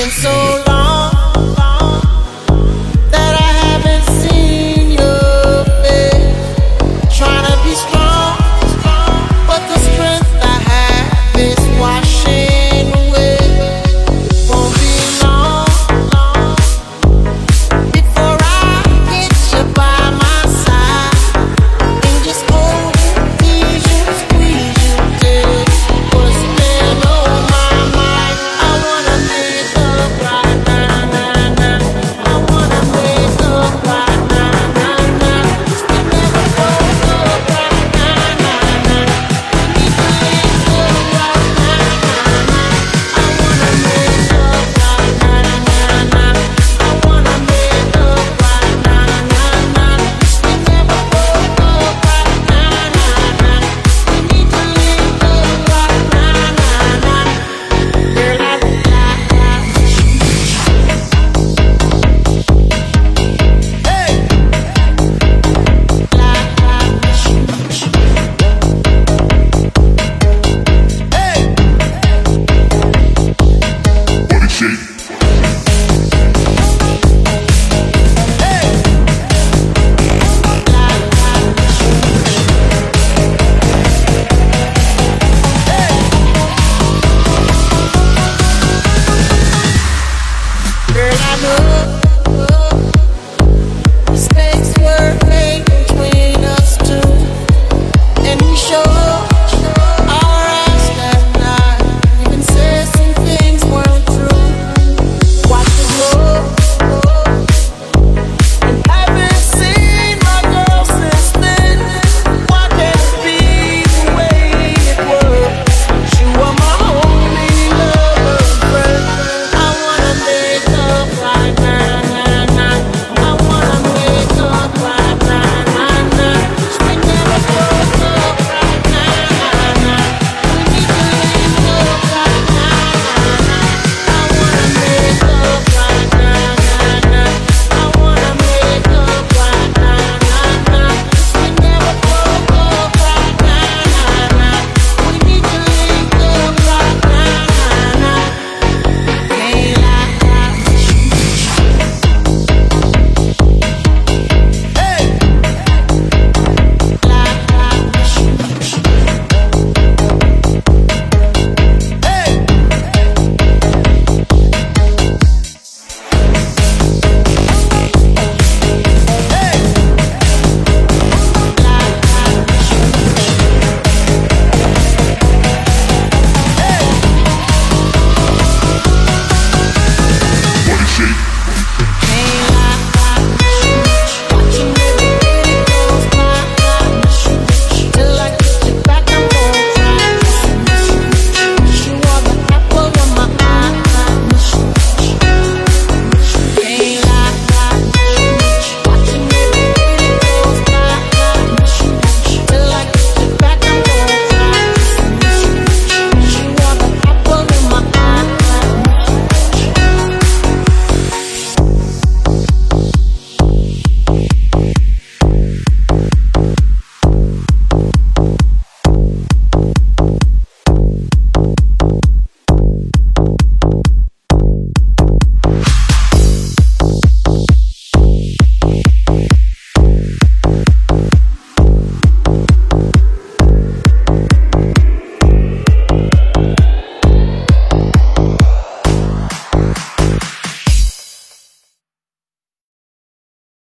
been so long.